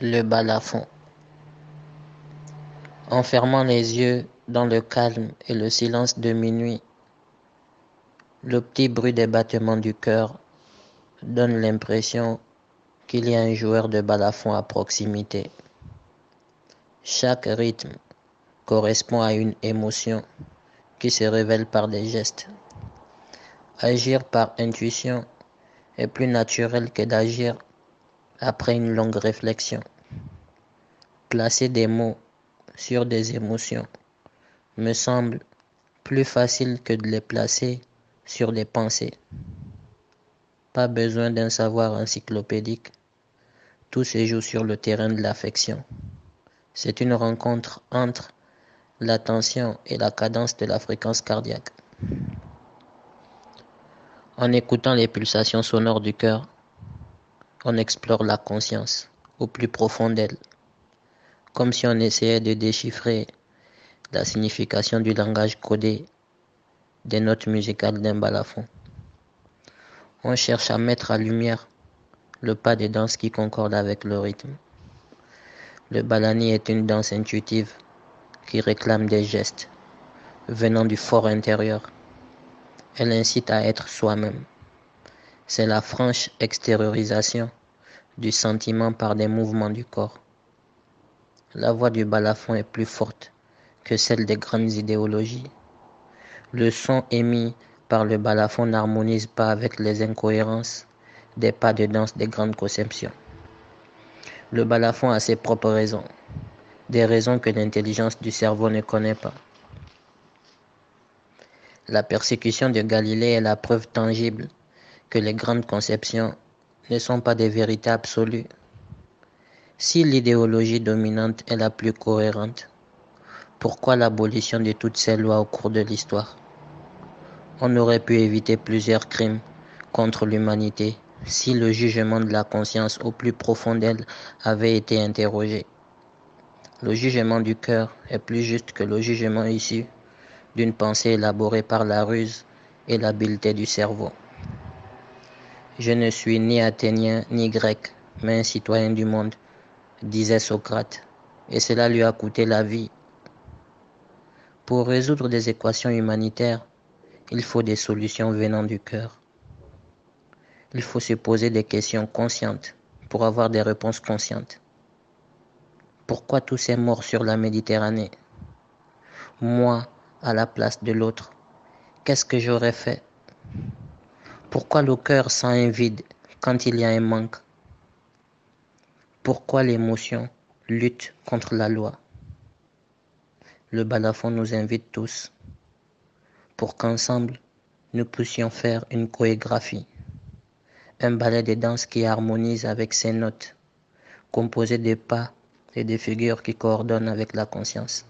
Le balafon. En fermant les yeux dans le calme et le silence de minuit, le petit bruit des battements du cœur donne l'impression qu'il y a un joueur de balafon à proximité. Chaque rythme correspond à une émotion qui se révèle par des gestes. Agir par intuition est plus naturel que d'agir après une longue réflexion. Placer des mots sur des émotions me semble plus facile que de les placer sur des pensées. Pas besoin d'un savoir encyclopédique. Tout se joue sur le terrain de l'affection. C'est une rencontre entre l'attention et la cadence de la fréquence cardiaque. En écoutant les pulsations sonores du cœur, on explore la conscience au plus profond d'elle, comme si on essayait de déchiffrer la signification du langage codé des notes musicales d'un balafon. On cherche à mettre à lumière le pas de danse qui concorde avec le rythme. Le balani est une danse intuitive qui réclame des gestes venant du fort intérieur. Elle incite à être soi-même. C'est la franche extériorisation du sentiment par des mouvements du corps. La voix du balafon est plus forte que celle des grandes idéologies. Le son émis par le balafon n'harmonise pas avec les incohérences des pas de danse des grandes conceptions. Le balafon a ses propres raisons, des raisons que l'intelligence du cerveau ne connaît pas. La persécution de Galilée est la preuve tangible que les grandes conceptions ne sont pas des vérités absolues. Si l'idéologie dominante est la plus cohérente, pourquoi l'abolition de toutes ces lois au cours de l'histoire? On aurait pu éviter plusieurs crimes contre l'humanité si le jugement de la conscience au plus profond d'elle avait été interrogé. Le jugement du cœur est plus juste que le jugement issu d'une pensée élaborée par la ruse et l'habileté du cerveau. Je ne suis ni athénien ni grec, mais un citoyen du monde, disait Socrate, et cela lui a coûté la vie. Pour résoudre des équations humanitaires, il faut des solutions venant du cœur. Il faut se poser des questions conscientes pour avoir des réponses conscientes. Pourquoi tous ces morts sur la Méditerranée? Moi, à la place de l'autre, qu'est-ce que j'aurais fait? Pourquoi le cœur sent un vide quand il y a un manque? Pourquoi l'émotion lutte contre la loi? Le balafon nous invite tous pour qu'ensemble nous puissions faire une chorégraphie, un ballet de danse qui harmonise avec ses notes, composé de pas et des figures qui coordonnent avec la conscience.